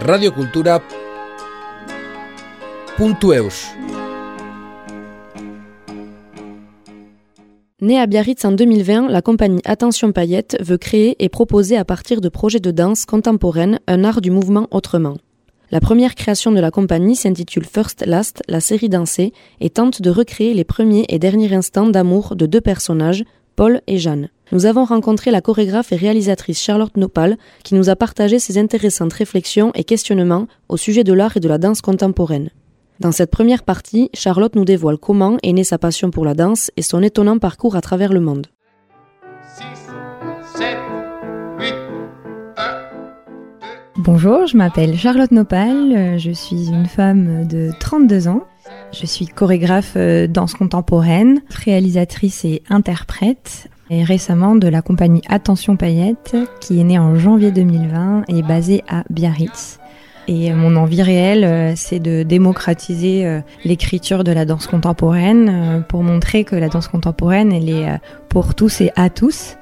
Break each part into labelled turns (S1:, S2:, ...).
S1: radiocultura.eus
S2: Née à Biarritz en 2020, la compagnie Attention Paillette veut créer et proposer à partir de projets de danse contemporaine un art du mouvement autrement. La première création de la compagnie s'intitule First Last, la série dansée, et tente de recréer les premiers et derniers instants d'amour de deux personnages, Paul et Jeanne. Nous avons rencontré la chorégraphe et réalisatrice Charlotte Nopal, qui nous a partagé ses intéressantes réflexions et questionnements au sujet de l'art et de la danse contemporaine. Dans cette première partie, Charlotte nous dévoile comment est née sa passion pour la danse et son étonnant parcours à travers le monde.
S3: Bonjour, je m'appelle Charlotte Nopal, euh, je suis une femme de 32 ans. Je suis chorégraphe euh, danse contemporaine, réalisatrice et interprète, et récemment de la compagnie Attention Paillette, qui est née en janvier 2020 et basée à Biarritz. Et mon envie réelle, euh, c'est de démocratiser euh, l'écriture de la danse contemporaine euh, pour montrer que la danse contemporaine, elle est pour tous et à tous.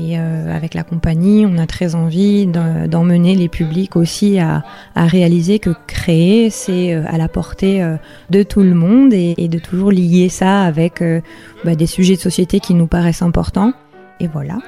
S3: Et avec la compagnie, on a très envie d'emmener les publics aussi à, réaliser que créer, c'est à la portée de tout le monde et, de toujours lier ça avec bah, des sujets de société qui nous paraissent importants. Et voilà.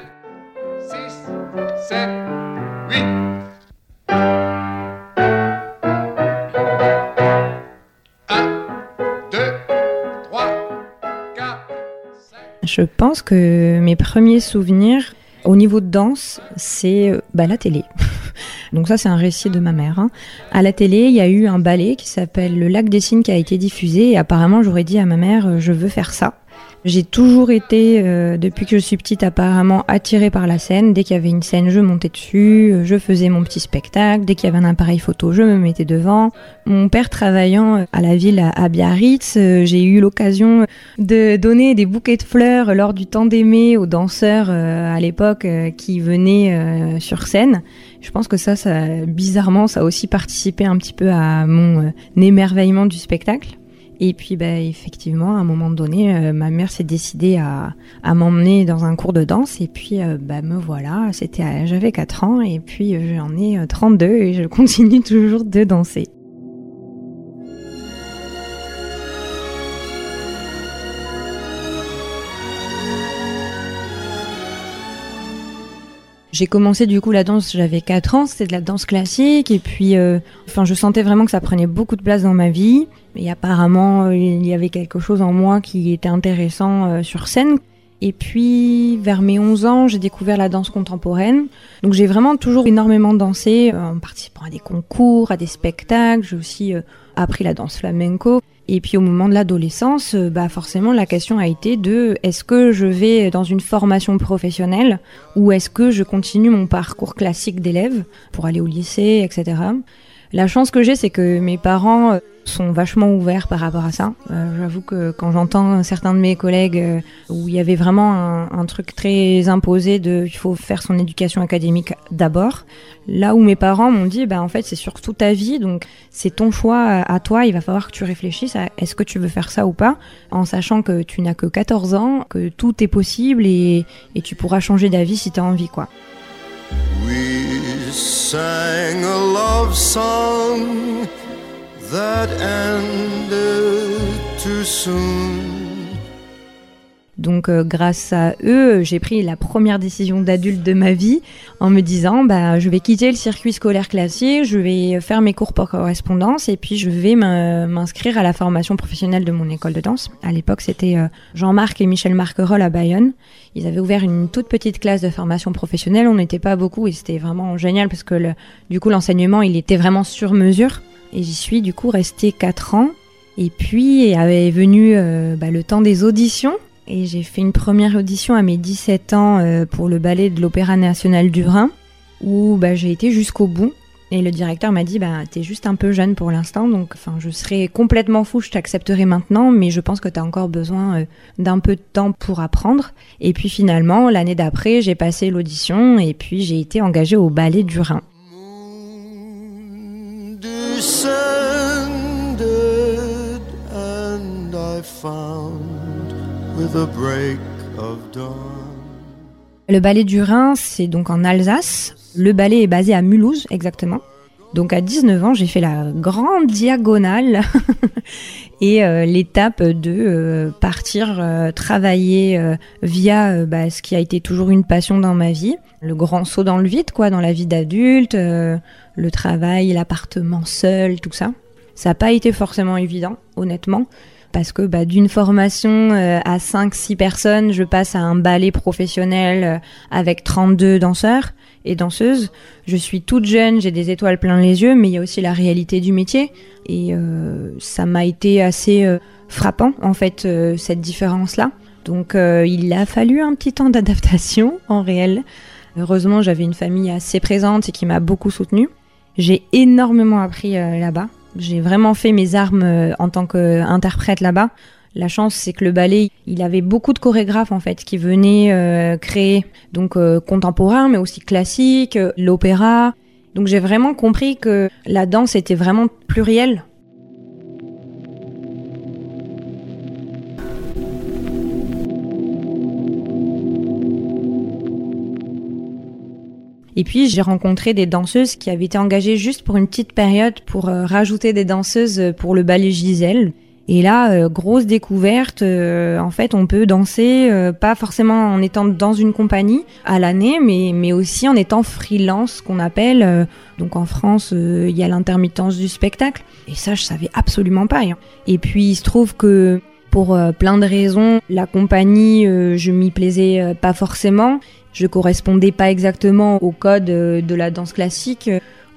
S3: Je pense que mes premiers souvenirs au niveau de danse, c'est euh, bah, la télé. Donc ça, c'est un récit de ma mère. Hein. À la télé, il y a eu un ballet qui s'appelle Le Lac des Cygnes qui a été diffusé et apparemment, j'aurais dit à ma mère, euh, je veux faire ça. J'ai toujours été, euh, depuis que je suis petite, apparemment attirée par la scène. Dès qu'il y avait une scène, je montais dessus, euh, je faisais mon petit spectacle. Dès qu'il y avait un appareil photo, je me mettais devant. Mon père travaillant euh, à la ville à Biarritz, j'ai eu l'occasion de donner des bouquets de fleurs lors du temps d'aimer aux danseurs à l'époque qui venaient sur scène. Je pense que ça, ça, bizarrement, ça a aussi participé un petit peu à mon émerveillement du spectacle. Et puis, bah, effectivement, à un moment donné, euh, ma mère s'est décidée à, m'emmener dans un cours de danse. Et puis, bah, me voilà. C'était, j'avais 4 ans. Et puis, euh, j'en ai 32 et je continue toujours de danser. J'ai commencé du coup la danse, j'avais 4 ans, c'était de la danse classique et puis enfin je sentais vraiment que ça prenait beaucoup de place dans ma vie. Et apparemment, euh, il y avait quelque chose en moi qui était intéressant euh, sur scène. Et puis, vers mes 11 ans, j'ai découvert la danse contemporaine. Donc, j'ai vraiment toujours énormément dansé euh, en participant à des concours, à des spectacles. J'ai aussi appris la danse flamenco. Et puis, au moment de l'adolescence, bah, forcément, la question a été de est-ce que je vais dans une formation professionnelle ou est-ce que je continue mon parcours classique d'élève pour aller au lycée, etc. La chance que j'ai, c'est que mes parents sont vachement ouverts par rapport à ça. Euh, J'avoue que quand j'entends certains de mes collègues euh, où il y avait vraiment un, truc très imposé de il faut faire son éducation académique d'abord, là où mes parents m'ont dit bah en fait c'est sur toute ta vie donc c'est ton choix à toi, il va falloir que tu réfléchisses à est-ce que tu veux faire ça ou pas en sachant que tu n'as que 14 ans, que tout est possible et, et tu pourras changer d'avis si tu as envie quoi. Donc euh, grâce à eux, j'ai pris la première décision d'adulte de ma vie en me disant bah je vais quitter le circuit scolaire classique, je vais faire mes cours par correspondance et puis je vais m'inscrire à la formation professionnelle de mon école de danse. À l'époque, c'était euh, Jean-Marc et Michel Marquerolles à Bayonne. Ils avaient ouvert une toute petite classe de formation professionnelle, on n'était pas beaucoup et c'était vraiment génial parce que du coup l'enseignement, il était vraiment sur mesure. Et j'y suis du coup restée 4 ans. Et puis est venu euh, bah, le temps des auditions. Et j'ai fait une première audition à mes 17 ans euh, pour le ballet de l'Opéra National du Rhin, où bah, j'ai été jusqu'au bout. Et le directeur m'a dit, bah, t'es juste un peu jeune pour l'instant, donc je serais complètement fou, je t'accepterai maintenant, mais je pense que t'as encore besoin euh, d'un peu de temps pour apprendre. Et puis finalement, l'année d'après, j'ai passé l'audition et puis j'ai été engagée au ballet du Rhin. Le ballet du Rhin, c'est donc en Alsace. Le ballet est basé à Mulhouse, exactement. Donc à 19 ans, j'ai fait la grande diagonale et euh, l'étape de euh, partir euh, travailler via bah, ce qui a été toujours une passion dans ma vie, le grand saut dans le vide, quoi, dans la vie d'adulte, le travail, l'appartement seul, tout ça. Ça n'a pas été forcément évident, honnêtement parce que bah, d'une formation à 5-6 personnes, je passe à un ballet professionnel avec 32 danseurs et danseuse. Je suis toute jeune, j'ai des étoiles plein les yeux, mais il y a aussi la réalité du métier. Et euh, ça m'a été assez euh, frappant, en fait, euh, cette différence-là. Donc il a fallu un petit temps d'adaptation, en réel. Heureusement, j'avais une famille assez présente et qui m'a beaucoup soutenue. J'ai énormément appris là-bas. J'ai vraiment fait mes armes en tant qu'interprète là-bas. La chance, c'est que le ballet, il avait beaucoup de chorégraphes en fait qui venaient euh, créer donc euh, contemporain, mais aussi classique, euh, l'opéra. Donc j'ai vraiment compris que la danse était vraiment plurielle. Et puis j'ai rencontré des danseuses qui avaient été engagées juste pour une petite période pour rajouter des danseuses pour le ballet Giselle. Et là, euh, grosse découverte, euh, en fait, on peut danser euh, pas forcément en étant dans une compagnie à l'année, mais, mais aussi en étant freelance, qu'on appelle. donc en France, il y a l'intermittence du spectacle. Et ça, je savais absolument pas. Hein. Et puis, il se trouve que pour plein de raisons, la compagnie, je m'y plaisais pas forcément. Je correspondais pas exactement au code de la danse classique.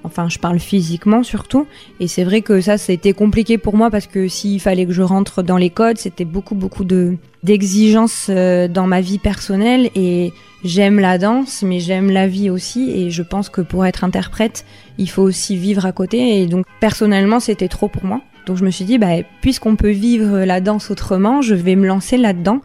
S3: Enfin, je parle physiquement surtout. Et c'est vrai que ça, c'était compliqué pour moi parce que s'il fallait que je rentre dans les codes, c'était beaucoup, beaucoup de d'exigences euh, dans ma vie personnelle. Et j'aime la danse, mais j'aime la vie aussi. Et je pense que pour être interprète, il faut aussi vivre à côté. Et donc, personnellement, c'était trop pour moi. Donc, je me suis dit, bah, puisqu'on peut vivre la danse autrement, je vais me lancer là-dedans.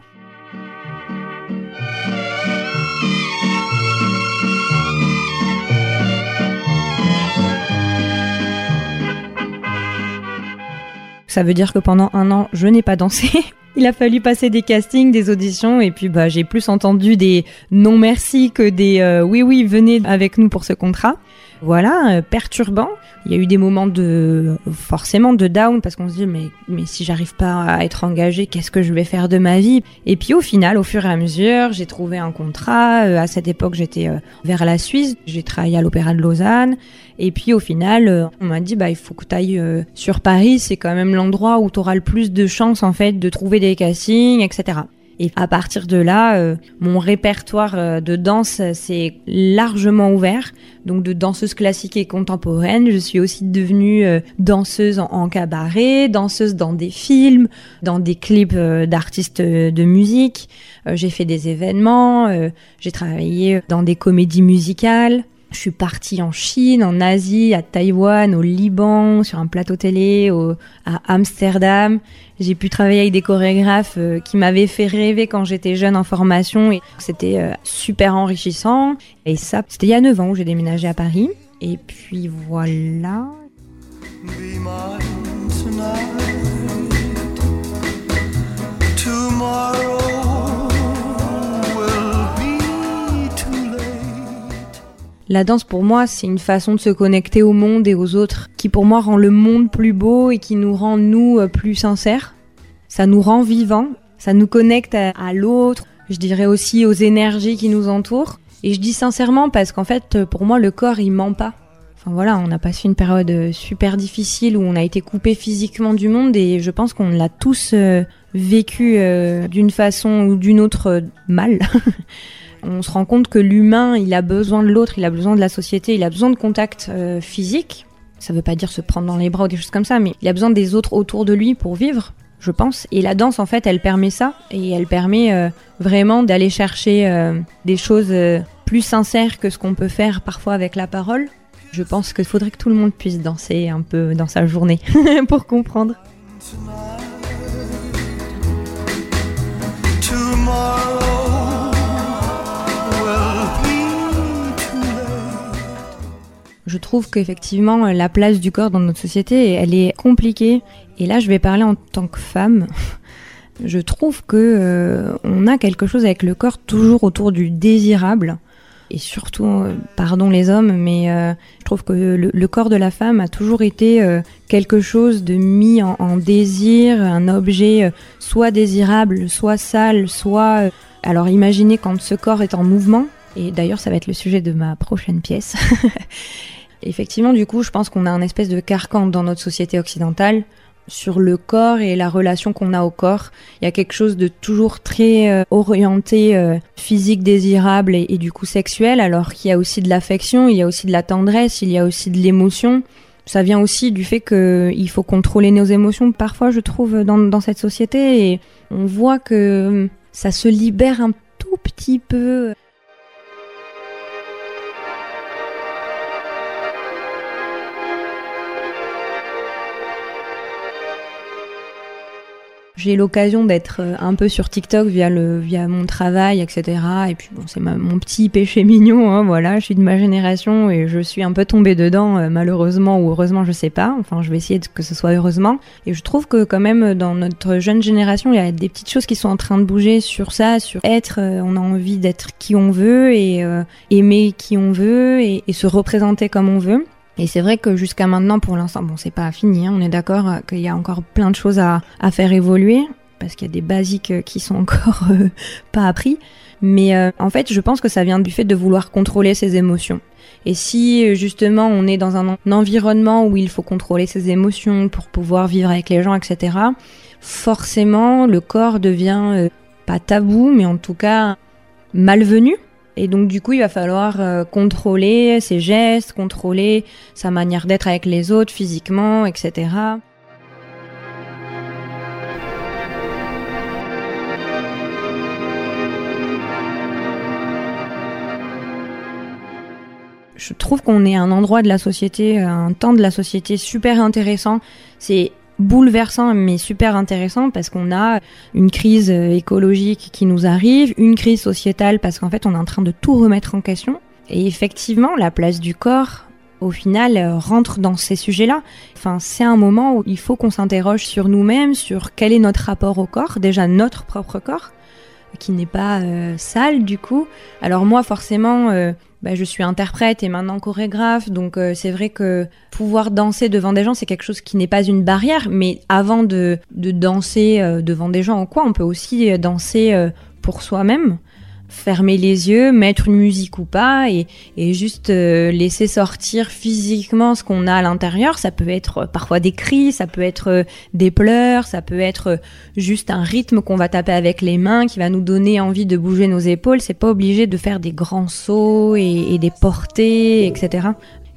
S3: Ça veut dire que pendant un an, je n'ai pas dansé. Il a fallu passer des castings, des auditions, et puis bah, j'ai plus entendu des non merci que des euh, oui oui venez avec nous pour ce contrat voilà, euh, perturbant. Il y a eu des moments de forcément de down parce qu'on se dit mais mais si j'arrive pas à être engagée, qu'est-ce que je vais faire de ma vie? Et puis au final, au fur et à mesure, j'ai trouvé un contrat. Euh, à cette époque, j'étais vers la Suisse. J'ai travaillé à l'Opéra de Lausanne. Et puis au final, on m'a dit bah il faut que tu ailles sur Paris. C'est quand même l'endroit où tu auras le plus de chances en fait de trouver castings, etc. Et à partir de là, euh, mon répertoire euh, de danse s'est largement ouvert. Donc de danseuse classique et contemporaine, je suis aussi devenue euh, danseuse en, cabaret, danseuse dans des films, dans des clips d'artistes de musique. j'ai fait des événements, j'ai travaillé dans des comédies musicales. Je suis partie en Chine, en Asie, à Taïwan, au Liban, sur un plateau télé, à Amsterdam. J'ai pu travailler avec des chorégraphes euh, qui m'avaient fait rêver quand j'étais jeune en formation et c'était euh, super enrichissant. Et ça, c'était il y a 9 ans où j'ai déménagé à Paris. Et puis voilà. La danse pour moi, c'est une façon de se connecter au monde et aux autres qui pour moi rend le monde plus beau et qui nous rend nous euh, plus sincères. Ça nous rend vivants, ça nous connecte à, l'autre, je dirais aussi aux énergies qui nous entourent. Et je dis sincèrement parce qu'en fait, pour moi, le corps, il ment pas. Enfin voilà, on a passé une période euh, super difficile où on a été coupé physiquement du monde et je pense qu'on l'a tous euh, vécu d'une façon ou d'une autre mal. on se rend compte que l'humain, il a besoin de l'autre, il a besoin de la société, il a besoin de contact euh, physique. Ça veut pas dire se prendre dans les bras ou des choses comme ça, mais il a besoin des autres autour de lui pour vivre, je pense. Et la danse, en fait, elle permet ça, et elle permet euh, vraiment d'aller chercher euh, des choses plus sincères que ce qu'on peut faire parfois avec la parole. Je pense qu'il faudrait que tout le monde puisse danser un peu dans sa journée pour comprendre. Je trouve qu'effectivement, la place du corps dans notre société, elle est compliquée. Et là, je vais parler en tant que femme. Je trouve que euh, on a quelque chose avec le corps toujours autour du désirable. et surtout, euh, pardon les hommes, mais euh, je trouve que le, corps de la femme a toujours été quelque chose de mis en, désir, un objet soit désirable, soit sale, soit... alors imaginez quand ce corps est en mouvement, et d'ailleurs ça va être le sujet de ma prochaine pièce. Effectivement, du coup, je pense qu'on a un espèce de carcan dans notre société occidentale sur le corps et la relation qu'on a au corps. Il y a quelque chose de toujours très euh, orienté euh, physique désirable et, du coup sexuel, alors qu'il y a aussi de l'affection, il y a aussi de la tendresse, il y a aussi de l'émotion. Ça vient aussi du fait qu'il faut contrôler nos émotions parfois, je trouve, dans, dans cette société. Et on voit que ça se libère un tout petit peu J'ai l'occasion d'être euh, un peu sur TikTok via le via mon travail, etc. Et puis bon, c'est mon petit péché mignon, hein, voilà. Je suis de ma génération et je suis un peu tombée dedans, euh, malheureusement ou heureusement, je sais pas. Enfin, je vais essayer que ce soit heureusement. Et je trouve que quand même dans notre jeune génération, il y a des petites choses qui sont en train de bouger sur ça, sur être. Euh, on a envie d'être qui on veut et aimer qui on veut et se représenter comme on veut. Et c'est vrai que jusqu'à maintenant, pour l'instant, bon, c'est pas fini, hein, on est d'accord euh, qu'il y a encore plein de choses à, faire évoluer, parce qu'il y a des basiques euh, qui sont encore euh, pas appris. Mais en fait, je pense que ça vient du fait de vouloir contrôler ses émotions. Et si justement on est dans un, environnement où il faut contrôler ses émotions pour pouvoir vivre avec les gens, etc., forcément le corps devient pas tabou, mais en tout cas malvenu et donc du coup, il va falloir euh, contrôler ses gestes, contrôler sa manière d'être avec les autres physiquement, etc. Je trouve qu'on est un endroit de la société, un temps de la société super intéressant. C'est bouleversant mais super intéressant parce qu'on a une crise euh, écologique qui nous arrive, une crise sociétale parce qu'en fait on est en train de tout remettre en question. Et effectivement, la place du corps, au final, euh, rentre dans ces sujets-là. Enfin, c'est un moment où il faut qu'on s'interroge sur nous-mêmes, sur quel est notre rapport au corps, déjà notre propre corps, qui n'est pas euh, sale du coup. Alors moi, forcément, bah, je suis interprète et maintenant chorégraphe, donc euh, c'est vrai que pouvoir danser devant des gens, c'est quelque chose qui n'est pas une barrière, mais avant de, de danser euh, devant des gens ou quoi, on peut aussi euh, danser pour soi-même fermer les yeux, mettre une musique ou pas, et, juste euh, laisser sortir physiquement ce qu'on a à l'intérieur. Ça peut être euh, parfois des cris, ça peut être euh, des pleurs, ça peut être juste un rythme qu'on va taper avec les mains qui va nous donner envie de bouger nos épaules. C'est pas obligé de faire des grands sauts et des portées, etc.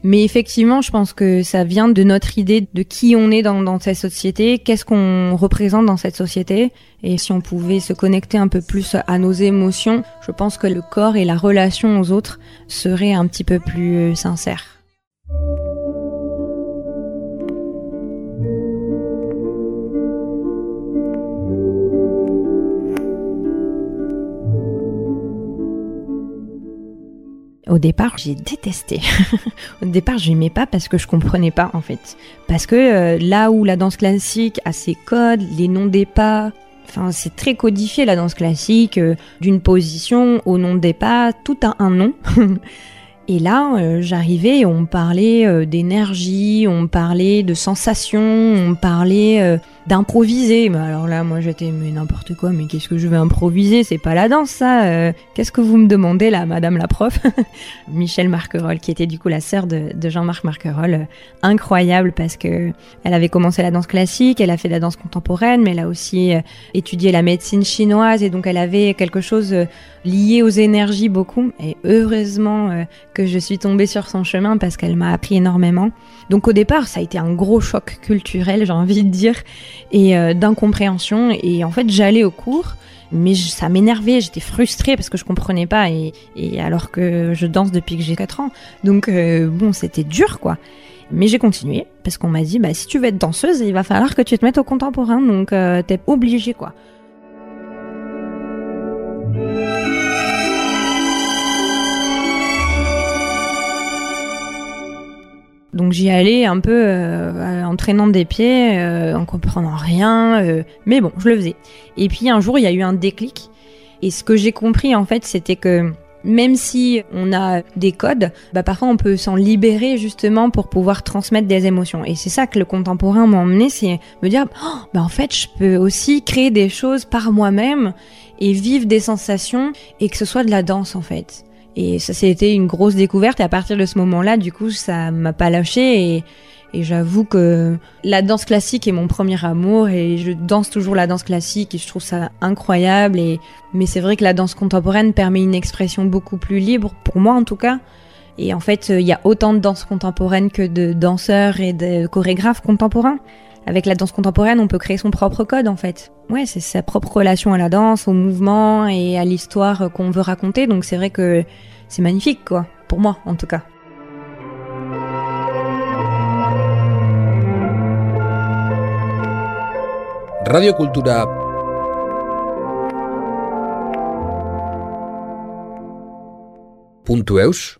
S3: Mais effectivement, je pense que ça vient de notre idée de qui on est dans, cette société, qu'est-ce qu'on représente dans cette société. Et si on pouvait se connecter un peu plus à nos émotions, je pense que le corps et la relation aux autres seraient un petit peu plus sincères. Au départ, j'ai détesté. Au départ, je n'aimais pas parce que je comprenais pas en fait. Parce que euh, là où la danse classique a ses codes, les noms des pas, enfin c'est très codifié la danse classique, euh, d'une position au nom des pas, tout a un nom. Et là, euh, j'arrivais, on parlait d'énergie, on parlait de sensations, on parlait d'improviser. Mais alors là, moi j'étais mais n'importe quoi, mais qu'est-ce que je vais improviser? C'est pas la danse ça. Euh. qu'est-ce que vous me demandez là, Madame la prof? Michel Marquerolles, qui était du coup la sœur de, Jean-Marc Marquerolles, euh, incroyable parce que elle avait commencé la danse classique, elle a fait de la danse contemporaine, mais elle a aussi euh, étudié la médecine chinoise et donc elle avait quelque chose lié aux énergies beaucoup. Et heureusement que je suis tombée sur son chemin parce qu'elle m'a appris énormément. Donc au départ, ça a été un gros choc culturel, j'ai envie de dire et euh, d'incompréhension. Et en fait, j'allais au cours, mais ça m'énervait, j'étais frustrée parce que je comprenais pas, et, alors que je danse depuis que j'ai 4 ans. Donc euh, bon, c'était dur, quoi. Mais j'ai continué parce qu'on m'a dit, bah si tu veux être danseuse, il va falloir que tu te mettes au contemporain, donc euh, t'es obligé, quoi. Donc j'y allais un peu euh, en traînant des pieds, euh, en comprenant rien, euh, mais bon, je le faisais. Et puis un jour, il y a eu un déclic. Et ce que j'ai compris en fait, c'était que même si on a des codes, bah parfois on peut s'en libérer justement pour pouvoir transmettre des émotions. Et c'est ça que le contemporain m'a emmené, c'est me dire, oh, bah en fait, je peux aussi créer des choses par moi-même et vivre des sensations et que ce soit de la danse en fait. Et ça, c'était une grosse découverte. Et à partir de ce moment-là, du coup, ça m'a pas lâché et j'avoue que la danse classique est mon premier amour et je danse toujours la danse classique et je trouve ça incroyable. Et... Mais c'est vrai que la danse contemporaine permet une expression beaucoup plus libre, pour moi en tout cas. Et en fait, il y a autant de danse contemporaine que de danseurs et de chorégraphes contemporains. Avec la danse contemporaine, on peut créer son propre code en fait. Ouais, c'est sa propre relation à la danse, au mouvement et à l'histoire qu'on veut raconter. Donc c'est vrai que c'est magnifique quoi, pour moi en tout cas.
S1: Radiokultura puntu eus